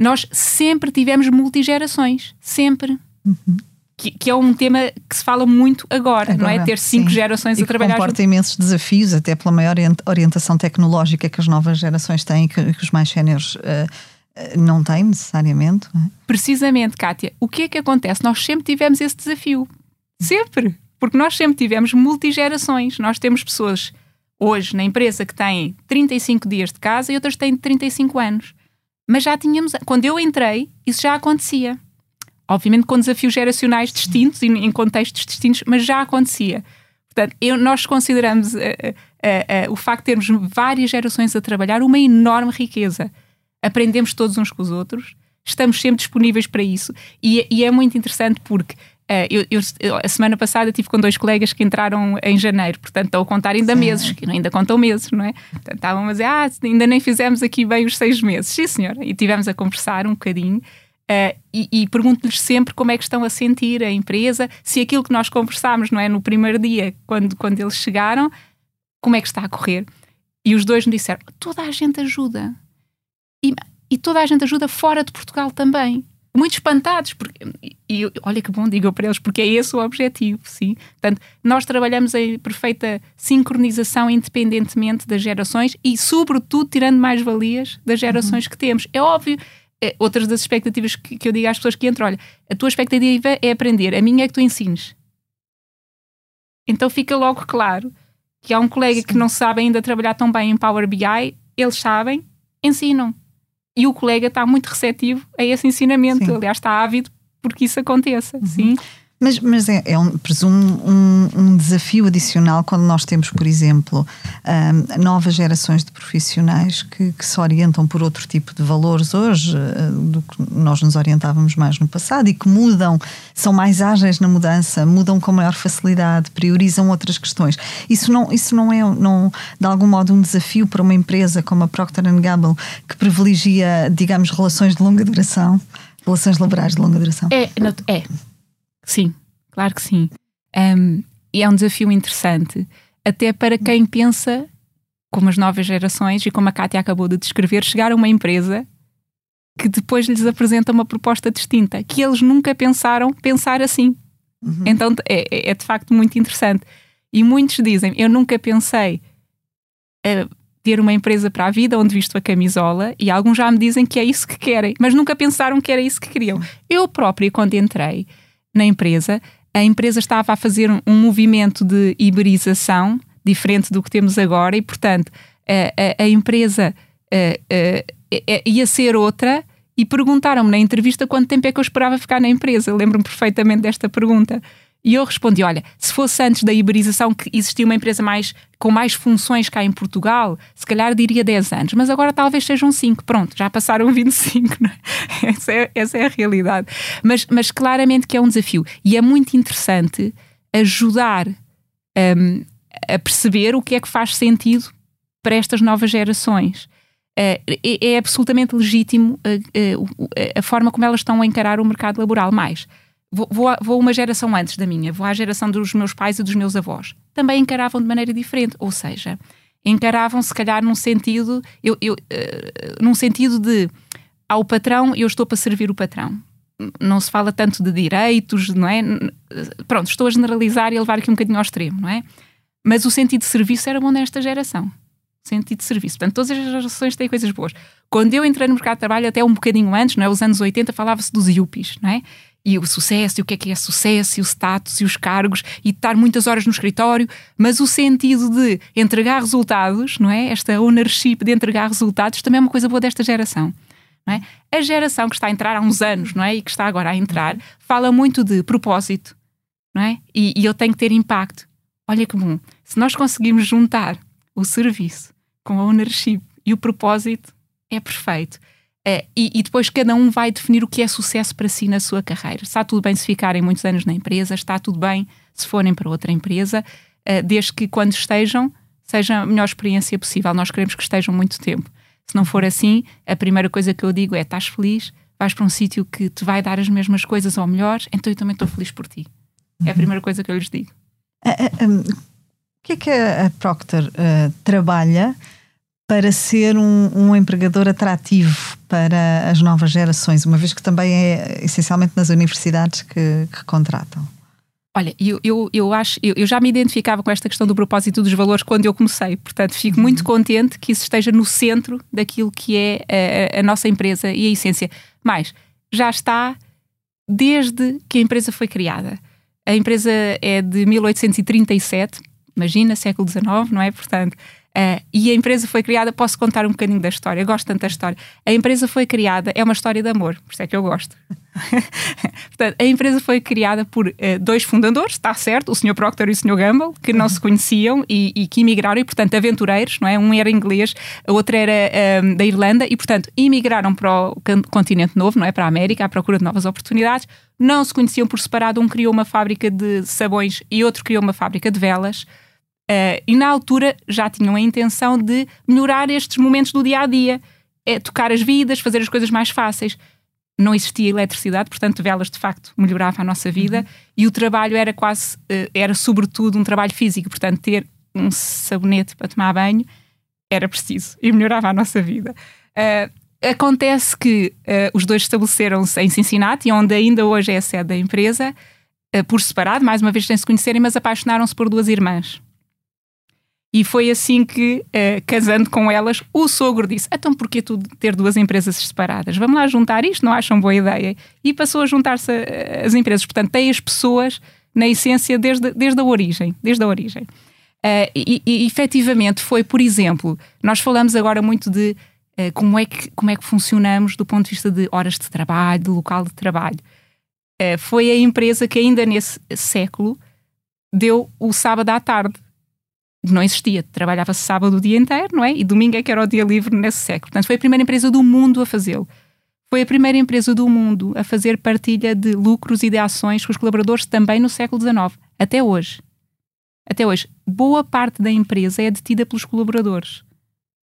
nós sempre tivemos multigerações. Sempre. Uhum. Que, que, é um tema que se fala muito agora, agora não é? Ter cinco sim. gerações e a trabalhar. comporta junto. imensos desafios, até pela maior orientação tecnológica que as novas gerações têm, que, que os mais séniores. Uh, não têm necessariamente. Não é? Precisamente, Kátia. O que é que acontece? Nós sempre tivemos esse desafio. Sempre. Porque nós sempre tivemos multigerações. Nós temos pessoas hoje na empresa que têm 35 dias de casa e outras têm 35 anos. Mas já tínhamos. Quando eu entrei, isso já acontecia. Obviamente com desafios geracionais distintos e em contextos distintos, mas já acontecia. Portanto, eu, nós consideramos uh, uh, uh, o facto de termos várias gerações a trabalhar uma enorme riqueza. Aprendemos todos uns com os outros, estamos sempre disponíveis para isso e, e é muito interessante porque Uh, eu, eu, a semana passada estive com dois colegas que entraram em janeiro, portanto estão a contar ainda Sim. meses, que ainda contam meses, não é? Portanto, estavam a dizer, ah, ainda nem fizemos aqui bem os seis meses. Sim, senhora. E tivemos a conversar um bocadinho. Uh, e, e pergunto-lhes sempre como é que estão a sentir a empresa, se aquilo que nós conversámos não é no primeiro dia, quando, quando eles chegaram, como é que está a correr. E os dois me disseram: toda a gente ajuda. E, e toda a gente ajuda fora de Portugal também muito espantados, porque, e olha que bom, digo para eles, porque é esse o objetivo, sim. Portanto, nós trabalhamos em perfeita sincronização independentemente das gerações e, sobretudo, tirando mais valias das gerações uhum. que temos. É óbvio, outras das expectativas que, que, eu digo às pessoas que entram, olha, a tua expectativa é aprender, a minha é que tu ensines. Então fica logo claro que há um colega sim. que não sabe ainda trabalhar tão bem em Power BI, eles sabem, ensinam e o colega está muito receptivo a esse ensinamento. Sim. Aliás, está ávido porque isso aconteça. Uhum. Sim. Mas, mas é, é um, presumo um, um, desafio adicional quando nós temos, por exemplo, um, novas gerações de profissionais que, que, se orientam por outro tipo de valores hoje uh, do que nós nos orientávamos mais no passado e que mudam, são mais ágeis na mudança, mudam com maior facilidade, priorizam outras questões. Isso não, isso não é, não, de algum modo, um desafio para uma empresa como a Procter Gamble que privilegia, digamos, relações de longa duração? Relações laborais de longa duração? É, é. Sim, claro que sim. Um, e é um desafio interessante, até para quem pensa, como as novas gerações, e como a Kátia acabou de descrever, chegar a uma empresa que depois lhes apresenta uma proposta distinta, que eles nunca pensaram pensar assim. Uhum. Então é, é, é, de facto muito interessante. E muitos dizem: Eu nunca pensei uh, ter uma empresa para a vida onde visto a camisola, e alguns já me dizem que é isso que querem, mas nunca pensaram que era isso que queriam. Eu própria, quando entrei, na empresa, a empresa estava a fazer um, movimento de iberização diferente do que temos agora e, portanto, a, a, a empresa a, ia ser outra e perguntaram-me na entrevista quanto tempo é que eu esperava ficar na empresa. Lembro-me perfeitamente desta pergunta. E eu respondi: olha, se fosse antes da iberização que existia uma empresa mais com mais funções cá em Portugal, se calhar diria 10 anos, mas agora talvez sejam 5. Pronto, já passaram [LAUGHS] 25, não é? essa, é, essa é a realidade. Mas, mas claramente que é um desafio. E é muito interessante ajudar um, a perceber o que é que faz sentido para estas novas gerações. Uh, é, é, absolutamente legítimo uh, uh, a forma como elas estão a encarar o mercado laboral. Mais, Vou, vou, uma geração antes da minha, vou à geração dos meus pais e dos meus avós. Também encaravam de maneira diferente, ou seja, encaravam se calhar num sentido, eu, eu, uh, num sentido de ao patrão eu estou para servir o patrão. Não se fala tanto de direitos, não é? Pronto, estou a generalizar e a levar aqui um bocadinho ao extremo, não é? Mas o sentido de serviço era bom nesta geração. Sentido de serviço. Portanto, todas as gerações têm coisas boas. Quando eu entrei no mercado de trabalho, até um bocadinho antes, não é? Os anos 80, falava-se dos yuppies, não é? E o sucesso, e o que é que é sucesso, e o status, e os cargos, e estar muitas horas no escritório, mas o sentido de entregar resultados, não é? Esta ownership de entregar resultados também é uma coisa boa desta geração. Não é? A geração que está a entrar há uns anos, não é? E que está agora a entrar, fala muito de propósito, não é? E, e eu tenho que ter impacto. Olha que bom. Se nós conseguimos juntar o serviço com a ownership e o propósito, é perfeito. Uh, e, e, depois cada um vai definir o que é sucesso para si na sua carreira. Está tudo bem se ficarem muitos anos na empresa, está tudo bem se forem para outra empresa, uh, desde que quando estejam, seja a melhor experiência possível. Nós queremos que estejam muito tempo. Se não for assim, a primeira coisa que eu digo é: estás feliz, vais para um sítio que te vai dar as mesmas coisas ou melhores, então eu também estou feliz por ti. É a primeira coisa que eu lhes digo. Uh, um, o que é que a Procter trabalha? Para ser um, um, empregador atrativo para as novas gerações, uma vez que também é essencialmente nas universidades que, que contratam? Olha, eu, eu, eu acho, eu, eu, já me identificava com esta questão do propósito dos valores quando eu comecei, portanto fico uhum. muito contente que isso esteja no centro daquilo que é a, a nossa empresa e a essência. Mas já está desde que a empresa foi criada. A empresa é de 1837, imagina, século XIX, não é? Portanto, Uh, e a empresa foi criada, posso contar um bocadinho da história, eu gosto tanto da história. A empresa foi criada, é uma história de amor, por isso é que eu gosto. [LAUGHS] Portanto, a empresa foi criada por uh, dois fundadores, está certo, o Sr. Proctor e o Sr. Gamble, que não se conheciam e, e, que emigraram, e portanto aventureiros, não é? Um era inglês, a outra era um, da Irlanda, e portanto emigraram para o continente novo, não é? Para a América, à procura de novas oportunidades. Não se conheciam por separado, um criou uma fábrica de sabões e outro criou uma fábrica de velas. Uh, e na altura já tinham a intenção de melhorar estes momentos do dia a dia, é, tocar as vidas, fazer as coisas mais fáceis. Não existia eletricidade, portanto, velas de facto melhorava a nossa vida uhum. e o trabalho era quase, uh, era sobretudo um trabalho físico, portanto, ter um sabonete para tomar banho era preciso e melhorava a nossa vida. Uh, acontece que os dois estabeleceram-se em Cincinnati, onde ainda hoje é a sede da empresa, por separado, mais uma vez sem se conhecerem, mas apaixonaram-se por duas irmãs. E foi assim que, uh, casando com elas, o sogro disse: Então, porquê tu ter duas empresas separadas? Vamos lá juntar isto, não acham boa ideia? E passou a juntar-se as empresas. Portanto, tem as pessoas na essência desde, desde a origem. Desde a origem. Uh, e, e efetivamente foi, por exemplo, nós falamos agora muito de uh, como, é que, como é que funcionamos do ponto de vista de horas de trabalho, de local de trabalho. Foi a empresa que ainda nesse século deu o sábado à tarde não existia. Trabalhava-se sábado o dia inteiro, não é? E domingo é que era o dia livre nesse século. Portanto, foi a primeira empresa do mundo a fazê-lo. Foi a primeira empresa do mundo a fazer partilha de lucros e de ações com os colaboradores também no século XIX, até hoje. Até hoje. Boa parte da empresa é detida pelos colaboradores.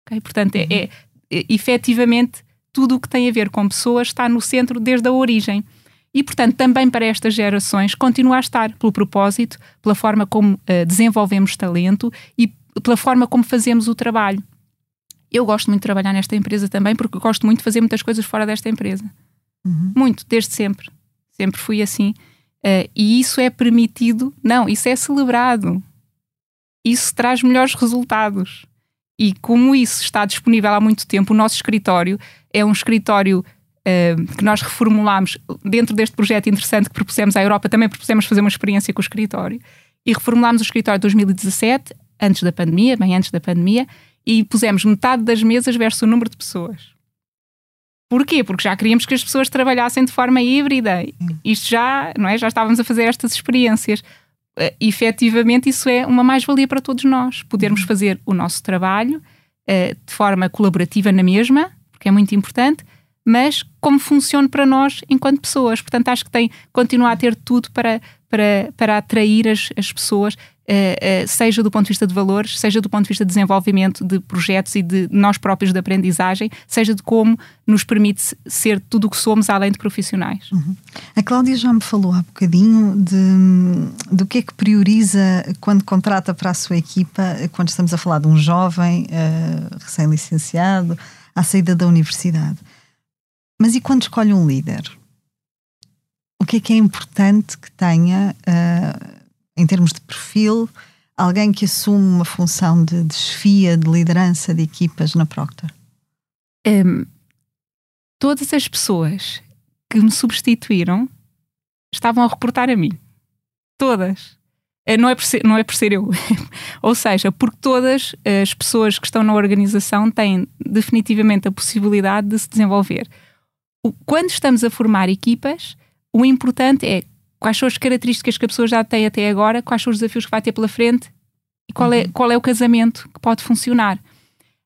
Okay? Portanto, é, é, é efetivamente tudo o que tem a ver com pessoas está no centro desde a origem. E, portanto, também para estas gerações continua a estar, pelo propósito, pela forma como uh, desenvolvemos talento e pela forma como fazemos o trabalho. Eu gosto muito de trabalhar nesta empresa também, porque gosto muito de fazer muitas coisas fora desta empresa. Uhum. Muito, desde sempre. Sempre fui assim. Uh, e isso é permitido, não, isso é celebrado. Isso traz melhores resultados. E como isso está disponível há muito tempo, o nosso escritório é um escritório uh, que nós reformulámos dentro deste projeto interessante que propusemos à Europa, também propusemos fazer uma experiência com o escritório e reformulámos o escritório em 2017, antes da pandemia, bem antes da pandemia, e pusemos metade das mesas versus o número de pessoas. Porquê? Porque já queríamos que as pessoas trabalhassem de forma híbrida. Isto já, não é? Já estávamos a fazer estas experiências. Uh, efetivamente, isso é uma mais-valia para todos nós. Podermos fazer o nosso trabalho uh, de forma colaborativa na mesma, porque é muito importante, mas como funciona para nós enquanto pessoas. Portanto, acho que tem continua a ter tudo para, para, para atrair as, as pessoas, uh, uh, seja do ponto de vista de valores, seja do ponto de vista de desenvolvimento de projetos e de nós próprios de aprendizagem, seja de como nos permite ser tudo o que somos além de profissionais. Uhum. A Cláudia já me falou há bocadinho de, do que é que prioriza quando contrata para a sua equipa, quando estamos a falar de um jovem uh, recém-licenciado à saída da universidade. Mas e quando escolhe um líder? O que é que é importante que tenha, uh, em termos de perfil, alguém que assume uma função de desfia, de liderança de equipas na Procter? Um, todas as pessoas que me substituíram estavam a reportar a mim. Todas. Eh, não é por ser, não é por ser eu. [LAUGHS] Ou seja, porque todas as pessoas que estão na organização têm definitivamente a possibilidade de se desenvolver quando estamos a formar equipas, o importante é quais são as características que a pessoa já tem até agora, quais são os desafios que vai ter pela frente e qual, é, uhum. qual é o casamento que pode funcionar.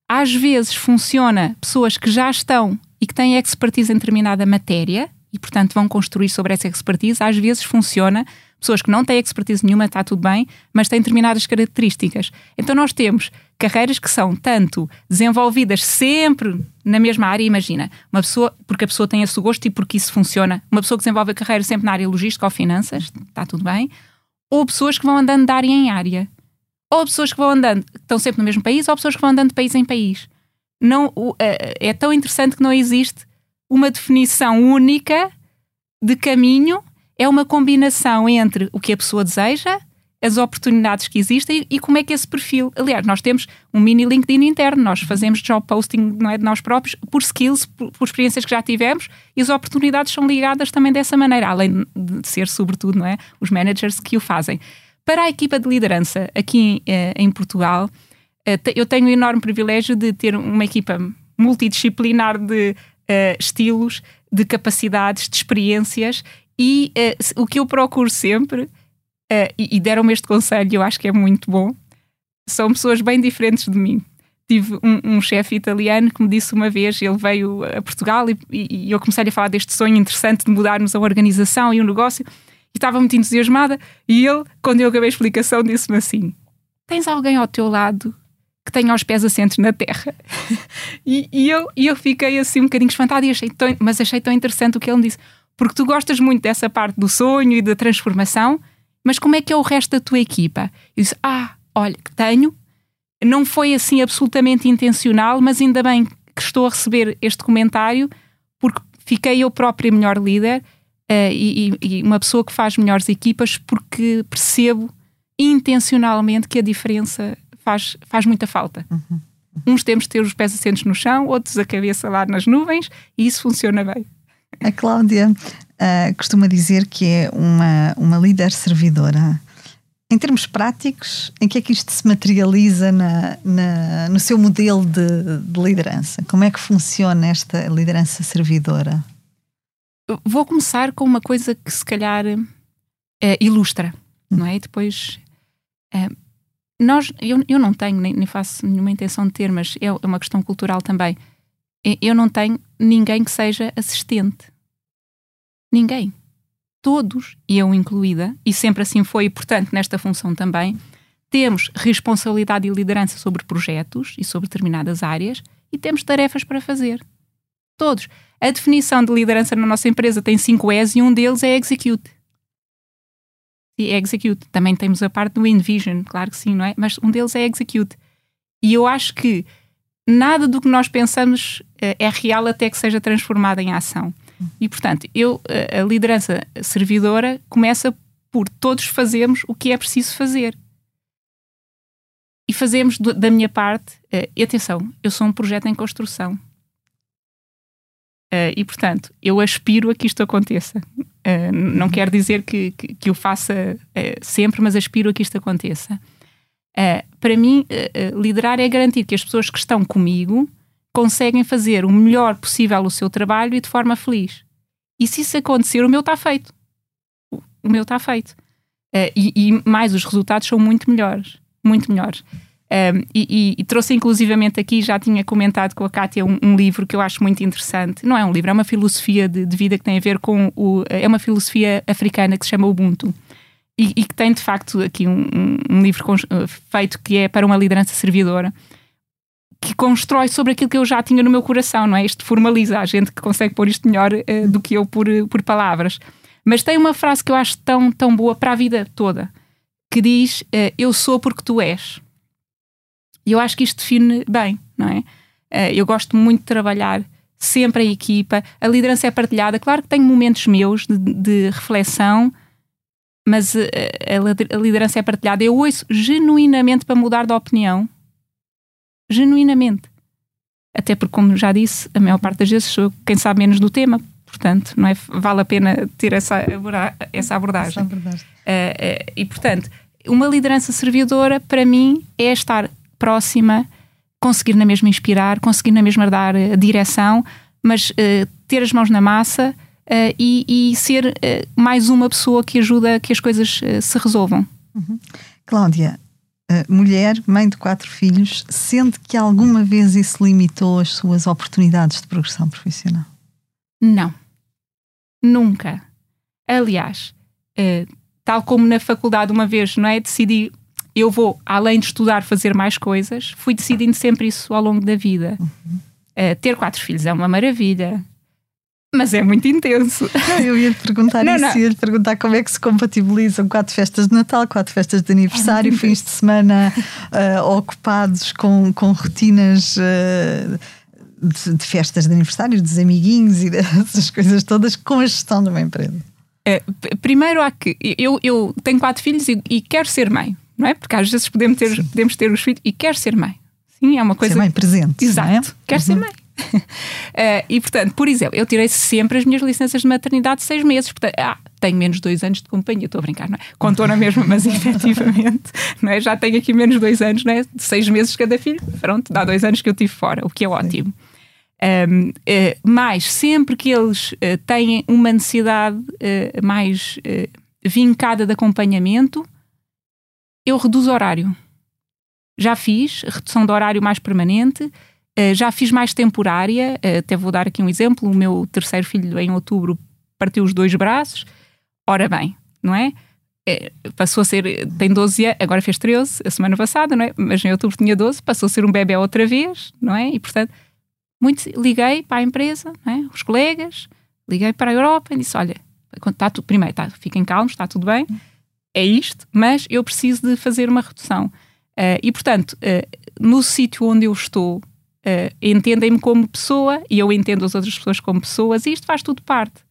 Às vezes funciona pessoas que já estão e que têm expertise em determinada matéria e, portanto, vão construir sobre essa expertise. Às vezes funciona pessoas que não têm expertise nenhuma, está tudo bem, mas têm determinadas características. Então nós temos carreiras que são tanto desenvolvidas sempre na mesma área, imagina, uma pessoa, porque a pessoa tem esse gosto e porque isso funciona, uma pessoa que desenvolve a carreira sempre na área logística ou finanças, está tudo bem, ou pessoas que vão andando de área em área, ou pessoas que vão andando, que estão sempre no mesmo país, ou pessoas que vão andando de país em país. Não, é, é tão interessante que não existe uma definição única de caminho é uma combinação entre o que a pessoa deseja, as oportunidades que existem e como é que esse perfil. Aliás, nós temos um mini LinkedIn interno, nós fazemos job posting não é, de nós próprios por skills, por, por, experiências que já tivemos e as oportunidades são ligadas também dessa maneira, além de ser, sobretudo, não é, os managers que o fazem. Para a equipa de liderança aqui em, eh, em Portugal, eu tenho o enorme privilégio de ter uma equipa multidisciplinar de uh, estilos, de capacidades, de experiências e uh, o que eu procuro sempre, uh, e, e deram-me este conselho, eu acho que é muito bom, são pessoas bem diferentes de mim. Tive um, um chefe italiano que me disse uma vez, ele veio a Portugal e, e, eu comecei a falar deste sonho interessante de mudarmos a organização e o negócio e estava muito entusiasmada e ele, quando eu acabei a explicação, disse-me assim, tens alguém ao teu lado que tenha os pés assentos na terra. [LAUGHS] e, e, eu, e eu fiquei assim um bocadinho espantada, e achei tão, mas achei tão interessante o que ele me disse. Porque tu gostas muito dessa parte do sonho e da transformação, mas como é que é o resto da tua equipa? Eu disse: Ah, olha, que tenho. Não foi assim absolutamente intencional, mas ainda bem que estou a receber este comentário, porque fiquei eu própria melhor líder uh, e, e uma pessoa que faz melhores equipas, porque percebo intencionalmente que a diferença faz, faz muita falta. Uhum. Uns temos de ter os pés assentos no chão, outros a cabeça lá nas nuvens, e isso funciona bem. A Cláudia uh, costuma dizer que é uma, uma líder servidora. Em termos práticos, em que é que isto se materializa na, na, no seu modelo de, de liderança? Como é que funciona esta liderança servidora? Vou começar com uma coisa que se calhar é, ilustra, não é? E depois é, nós, eu, eu não tenho, nem, nem, faço nenhuma intenção de ter, mas é, é uma questão cultural também. Eu não tenho ninguém que seja assistente. Ninguém. Todos, e eu incluída, e sempre assim foi, e portanto nesta função também, temos responsabilidade e liderança sobre projetos e sobre determinadas áreas e temos tarefas para fazer. Todos. A definição de liderança na nossa empresa tem cinco E's e um deles é execute e execute. Também temos a parte do envision, claro que sim, não é? Mas um deles é execute. E eu acho que nada do que nós pensamos uh, é real até que seja transformado em ação. E, portanto, eu, a liderança servidora começa por todos fazermos o que é preciso fazer. E fazemos da minha parte, e atenção, eu sou um projeto em construção. Uh, e, portanto, eu aspiro a que isto aconteça. Uh, não quer dizer que, que, que o faça sempre, mas aspiro a que isto aconteça. para mim, liderar é garantir que as pessoas que estão comigo conseguem fazer o melhor possível o seu trabalho e de forma feliz. E se isso acontecer, o meu está feito. O meu está feito. E, e mais, os resultados são muito melhores. Muito melhores. Um, e, e, trouxe inclusivamente aqui, já tinha comentado com a Kátia um, um, livro que eu acho muito interessante. Não é um livro, é uma filosofia de, de, vida que tem a ver com o. É uma filosofia africana que se chama Ubuntu. E, e que tem de facto aqui um, um livro feito que é para uma liderança servidora que constrói sobre aquilo que eu já tinha no meu coração, não é? Isto formaliza a gente que consegue pôr isto melhor uh, do que eu por, por palavras. Mas tem uma frase que eu acho tão, tão boa para a vida toda, que diz: uh, Eu sou porque tu és. E eu acho que isto define bem, não é? Eh, eu gosto muito de trabalhar sempre em equipa, a liderança é partilhada. Claro que tenho momentos meus de, de reflexão, mas eh, a, a, liderança é partilhada. Eu ouço genuinamente para mudar de opinião. Genuinamente. Até porque, como já disse, a maior parte das vezes sou quem sabe menos do tema, portanto, não é, vale a pena ter essa, essa abordagem. Essa abordagem. Uh, uh, e, portanto, uma liderança servidora, para mim, é estar próxima, conseguir na mesma inspirar, conseguir na mesma dar uh, direção, mas ter as mãos na massa e, e, ser mais uma pessoa que ajuda que as coisas se resolvam. Uhum. Cláudia, mulher, mãe de quatro filhos, sente que alguma vez isso limitou as suas oportunidades de progressão profissional? Não, nunca. Aliás, tal como na faculdade uma vez, não é? Decidi eu vou, além de estudar, fazer mais coisas, fui decidindo sempre isso ao longo da vida. Uhum. Uh, ter quatro filhos é uma maravilha, mas é muito intenso. Eu ia lhe perguntar não, isso, não. ia lhe perguntar como é que se compatibilizam quatro festas de Natal, quatro festas de aniversário, é fins de semana uh, ocupados com, com rotinas. Uh, de, de, festas de aniversário, dos amiguinhos e [LAUGHS] dessas coisas todas com a gestão de uma empresa? É, primeiro há que eu, eu tenho quatro filhos e, e quero ser mãe não é? Porque às vezes podemos ter, podemos ter os filhos e quer ser mãe. Sim, é uma coisa. Ser mãe presente. Exato, é? quer uhum. ser mãe. Uh, [LAUGHS] e portanto, por exemplo, eu tirei sempre as minhas licenças de maternidade de seis meses. Portanto, ah, tenho menos dois anos de companhia, estou a brincar, não é? Contou na mesma, mas [LAUGHS] efetivamente, não é? Já tenho aqui menos dois anos, não é? De seis meses cada filho, pronto, dá dois anos que eu tive fora, o que é ótimo. Um, uh, eh, mas sempre que eles uh, têm uma necessidade uh, mais vincada de acompanhamento, eu reduzo o horário. Já fiz redução de horário mais permanente, já fiz mais temporária, até vou dar aqui um exemplo: o meu terceiro filho, em outubro, partiu os dois braços. Ora bem, não é? é passou a ser, tem 12 anos, agora fez 13 a semana passada, não é? Mas em outubro tinha 12, passou a ser um bebê outra vez, não é? E portanto, muito, liguei para a empresa, é? os colegas, liguei para a Europa e disse: Olha, está tudo, primeiro, tá, fiquem calmos, está tudo bem, é isto, mas eu preciso de fazer uma redução. Uh, e portanto, uh, no sítio onde eu estou, uh, entendem-me como pessoa e eu entendo as outras pessoas como pessoas, e isto faz tudo parte.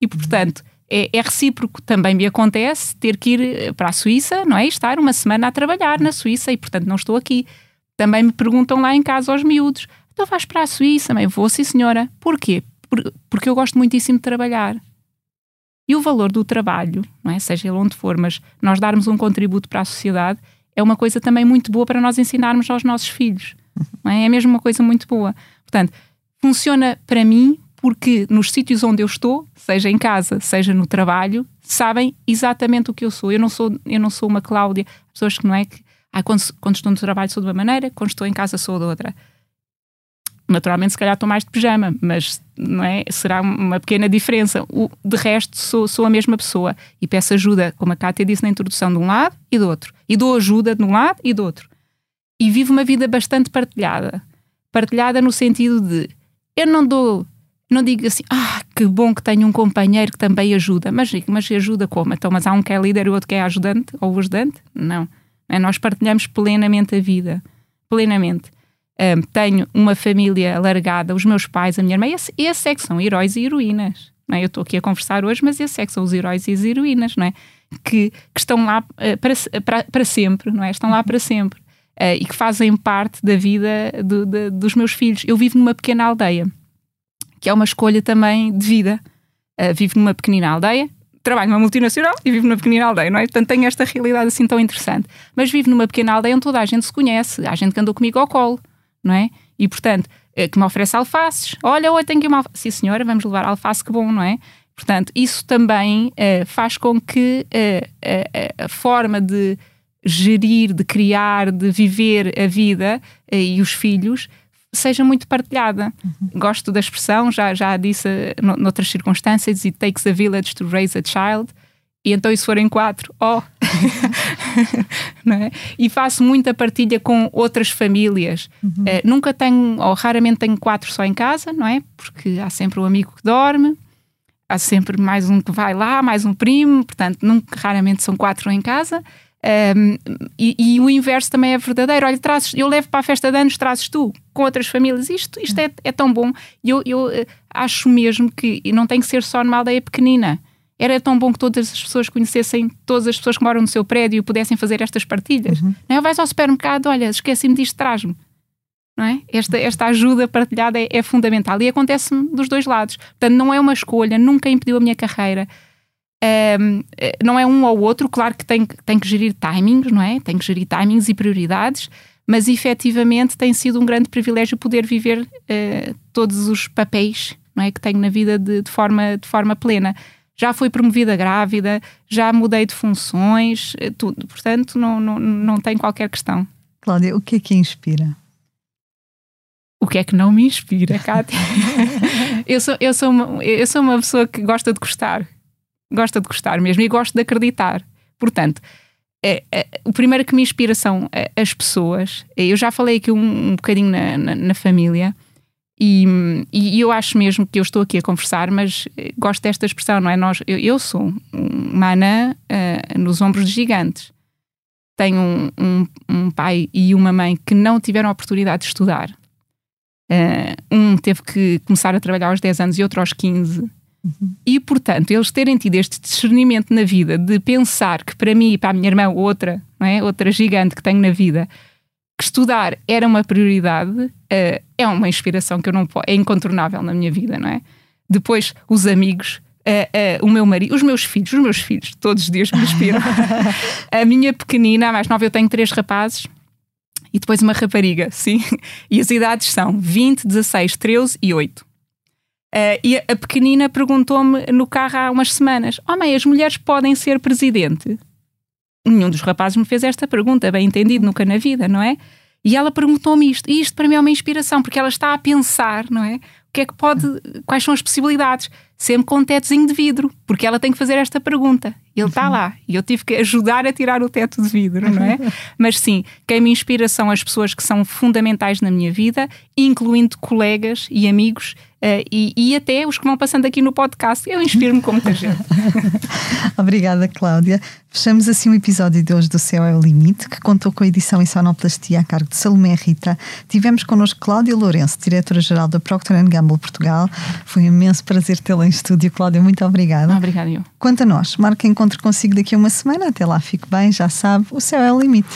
E, portanto, é, é, recíproco. Também me acontece ter que ir eh, para a Suíça, não é? Estar uma semana a trabalhar na Suíça e, portanto, não estou aqui. Também me perguntam lá em casa aos miúdos: então vais para a Suíça? Mãe, vou, sim, senhora. Porquê? Por, porque eu gosto muitíssimo de trabalhar. E o valor do trabalho, não é? seja ele onde for, mas nós darmos um contributo para a sociedade é uma coisa também muito boa para nós ensinarmos aos nossos filhos. É? é mesmo uma coisa muito boa. Portanto, funciona para mim porque nos sítios onde eu estou, seja em casa, seja no trabalho, sabem exatamente o que eu sou. Eu não sou, eu não sou uma Cláudia, pessoas que não é que ah, quando, quando estou no trabalho sou de uma maneira, quando estou em casa sou de outra. Naturalmente, se calhar estou mais de pijama, mas não é? será uma pequena diferença. O, de resto, sou, sou a mesma pessoa e peço ajuda, como a Cátia disse na introdução, de um lado e do outro. E dou ajuda de um lado e do outro. E vivo uma vida bastante partilhada. Partilhada no sentido de eu não dou não digo assim, ah, que bom que tenho um companheiro que também ajuda. Mas, mas ajuda como? Então, mas há um que é líder e o outro que é ajudante ou ajudante? Não. É, nós partilhamos plenamente a vida. Plenamente. Um, tenho uma família alargada, os meus pais, a minha irmã, esse, esse é que são heróis e heroínas. Não é? Eu estou aqui a conversar hoje, mas esse é que são os heróis e as heroínas, não é? Que, que estão lá uh, para, para, para sempre, não é? Estão lá para sempre. Uh, e que fazem parte da vida do, de, dos meus filhos. Eu vivo numa pequena aldeia que é uma escolha também de vida. Uh, vivo numa pequenina aldeia, trabalho numa multinacional e vivo numa pequenina aldeia, não é? Portanto, tenho esta realidade assim tão interessante. Mas vivo numa pequena aldeia onde toda a gente se conhece, há gente que andou comigo ao colo, não é? E, portanto, uh, que me oferece alfaces. Olha, hoje tenho que uma alface. Sim, senhora, vamos levar alface, que bom, não é? Portanto, isso também uh, faz com que a forma de gerir, de criar, de viver a vida e os filhos seja muito partilhada. Uhum. Gosto da expressão, já, já disse no, noutras circunstâncias, it takes a village to raise a child. E então, e se forem quatro? Oh! [LAUGHS] é? E faço muita partilha com outras famílias. Uhum. Uh, nunca tenho, ou raramente tenho quatro só em casa, não é? Porque há sempre um amigo que dorme, há sempre mais um que vai lá, mais um primo, portanto, nunca, raramente são quatro em casa. Um, e, e, o inverso também é verdadeiro. Olha, trazes, eu levo para a festa de anos, trazes tu com outras famílias. Isto, isto é, é tão bom. E eu, eu uh, acho mesmo que não tem que ser só numa aldeia pequenina. Era tão bom que todas as pessoas conhecessem todas as pessoas que moram no seu prédio e pudessem fazer estas partilhas. Uhum. Não é? Vais ao supermercado, olha, esqueci-me disto, traz-me. Não é? esta, esta ajuda partilhada é, é fundamental e acontece-me dos dois lados. Portanto, não é uma escolha, nunca impediu a minha carreira. Um, não é um ou outro, claro que tem, tem que gerir timings, não é? Tem que gerir timings e prioridades, mas efetivamente tem sido um grande privilégio poder viver uh, todos os papéis não é? que tenho na vida de, de, forma, de forma plena. Já fui promovida grávida, já mudei de funções, eh, tudo. Portanto, não, não, não tem qualquer questão. Cláudia, o que é que inspira? O que é que não me inspira, Cátia? [LAUGHS] eu, sou, eu, sou uma, eu sou uma pessoa que gosta de gostar, gosta de gostar mesmo e gosto de acreditar. Portanto, é, é, o primeiro que me inspira são é, as pessoas. Eu já falei aqui um, um bocadinho na, na, na família. E, e, eu acho mesmo que eu estou aqui a conversar, mas eh, gosto desta expressão, não é? Nós, eu, eu sou uma anã uh, nos ombros de gigantes. Tenho um, um, um, pai e uma mãe que não tiveram a oportunidade de estudar. Uh, um teve que começar a trabalhar aos 10 anos e outro aos 15. E, portanto, eles terem tido este discernimento na vida de pensar que para mim e para a minha irmã, outra, não é? outra gigante que tenho na vida, que estudar era uma prioridade, uh, é uma inspiração que eu não é incontornável na minha vida, não é? Depois, os amigos, Uh, uh, o meu marido, os meus filhos, os meus filhos, todos os dias me inspiram. [LAUGHS] a minha pequenina, a mais nova, eu tenho três rapazes e depois uma rapariga, sim. E as idades são 20, 16, 13 e 8. Uh, e a pequenina perguntou-me no carro há umas semanas: Oh, mãe, as mulheres podem ser presidente? Nenhum dos rapazes me fez esta pergunta, bem entendido, nunca na vida, não é? E ela perguntou-me isto, e isto para mim é uma inspiração, porque ela está a pensar, não é? O que é que pode, quais são as possibilidades? Sempre com um tetozinho de vidro, porque ela tem que fazer esta pergunta. Ele está lá e eu tive que ajudar a tirar o teto de vidro, não é? [LAUGHS] Mas sim, quem me inspira são as pessoas que são fundamentais na minha vida, incluindo colegas e amigos e, e, até os que vão passando aqui no podcast. Eu inspiro-me com muita gente. [LAUGHS] Obrigada, Cláudia. Fechamos assim o episódio de hoje do Céu é o Limite, que contou com a edição em sonoplastia a cargo de Salomé Rita. Tivemos connosco Cláudia Lourenço, diretora-geral da Procter Gamble Portugal. Foi um imenso prazer tê-la em estúdio, Cláudia. Muito obrigada. Obrigada, eu. Quanto a nós, marque encontro consigo daqui a uma semana. Até lá, fique bem, já sabe, o céu é o limite.